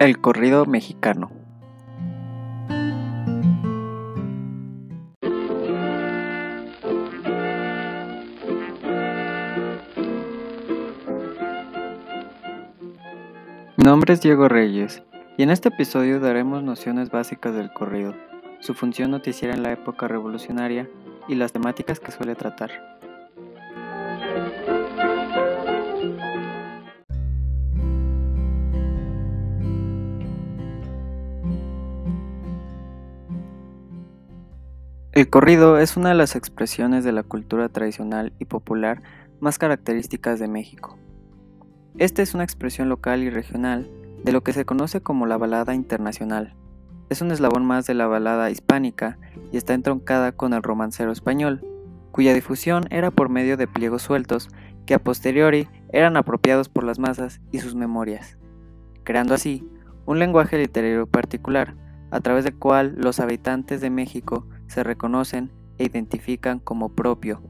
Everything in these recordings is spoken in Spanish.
El corrido mexicano. Mi nombre es Diego Reyes y en este episodio daremos nociones básicas del corrido, su función noticiera en la época revolucionaria y las temáticas que suele tratar. El corrido es una de las expresiones de la cultura tradicional y popular más características de México. Esta es una expresión local y regional de lo que se conoce como la balada internacional. Es un eslabón más de la balada hispánica y está entroncada con el romancero español, cuya difusión era por medio de pliegos sueltos que a posteriori eran apropiados por las masas y sus memorias, creando así un lenguaje literario particular, a través del cual los habitantes de México se reconocen e identifican como propio.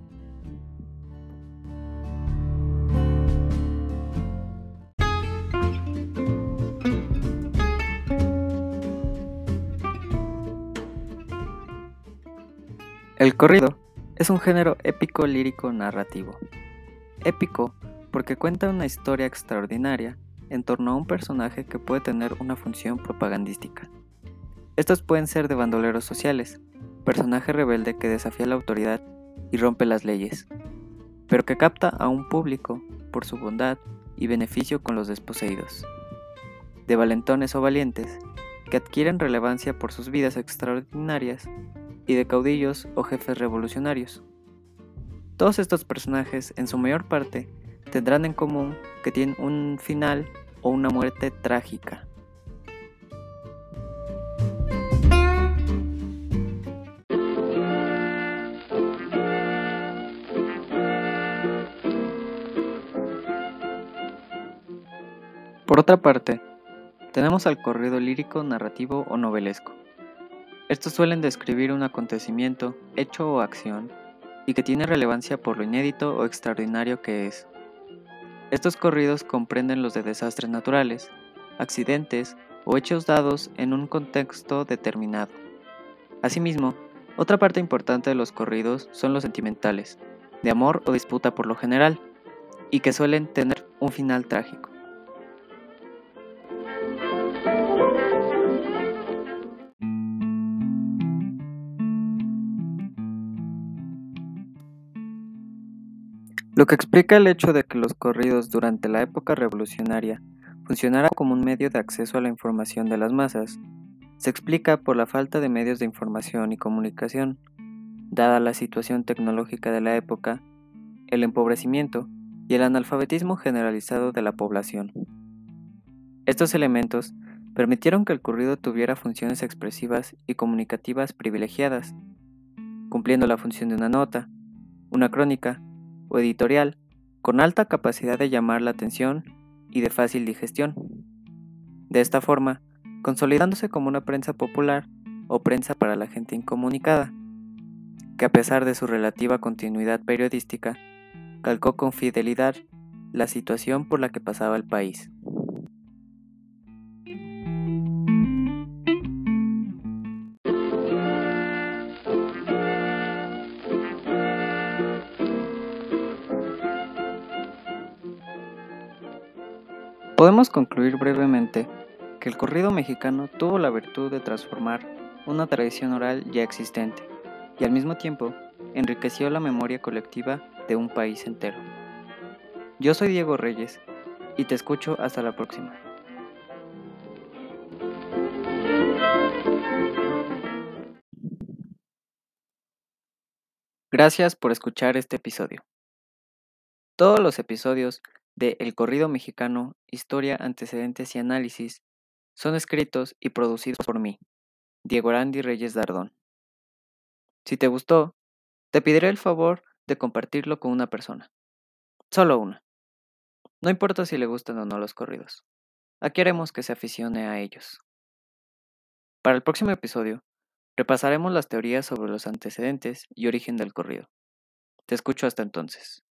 El corrido es un género épico lírico narrativo. Épico porque cuenta una historia extraordinaria en torno a un personaje que puede tener una función propagandística. Estos pueden ser de bandoleros sociales, personaje rebelde que desafía la autoridad y rompe las leyes, pero que capta a un público por su bondad y beneficio con los desposeídos. De valentones o valientes, que adquieren relevancia por sus vidas extraordinarias, y de caudillos o jefes revolucionarios. Todos estos personajes, en su mayor parte, tendrán en común que tienen un final o una muerte trágica. Por otra parte, tenemos al corrido lírico, narrativo o novelesco. Estos suelen describir un acontecimiento, hecho o acción, y que tiene relevancia por lo inédito o extraordinario que es. Estos corridos comprenden los de desastres naturales, accidentes o hechos dados en un contexto determinado. Asimismo, otra parte importante de los corridos son los sentimentales, de amor o disputa por lo general, y que suelen tener un final trágico. Lo que explica el hecho de que los corridos durante la época revolucionaria funcionaran como un medio de acceso a la información de las masas, se explica por la falta de medios de información y comunicación, dada la situación tecnológica de la época, el empobrecimiento y el analfabetismo generalizado de la población. Estos elementos permitieron que el corrido tuviera funciones expresivas y comunicativas privilegiadas, cumpliendo la función de una nota, una crónica o editorial con alta capacidad de llamar la atención y de fácil digestión. De esta forma, consolidándose como una prensa popular o prensa para la gente incomunicada, que a pesar de su relativa continuidad periodística, calcó con fidelidad la situación por la que pasaba el país. Podemos concluir brevemente que el corrido mexicano tuvo la virtud de transformar una tradición oral ya existente y al mismo tiempo enriqueció la memoria colectiva de un país entero. Yo soy Diego Reyes y te escucho hasta la próxima. Gracias por escuchar este episodio. Todos los episodios de El corrido mexicano, historia, antecedentes y análisis son escritos y producidos por mí, Diego Arandi Reyes Dardón. Si te gustó, te pediré el favor de compartirlo con una persona. Solo una. No importa si le gustan o no los corridos. Aquí haremos que se aficione a ellos. Para el próximo episodio, repasaremos las teorías sobre los antecedentes y origen del corrido. Te escucho hasta entonces.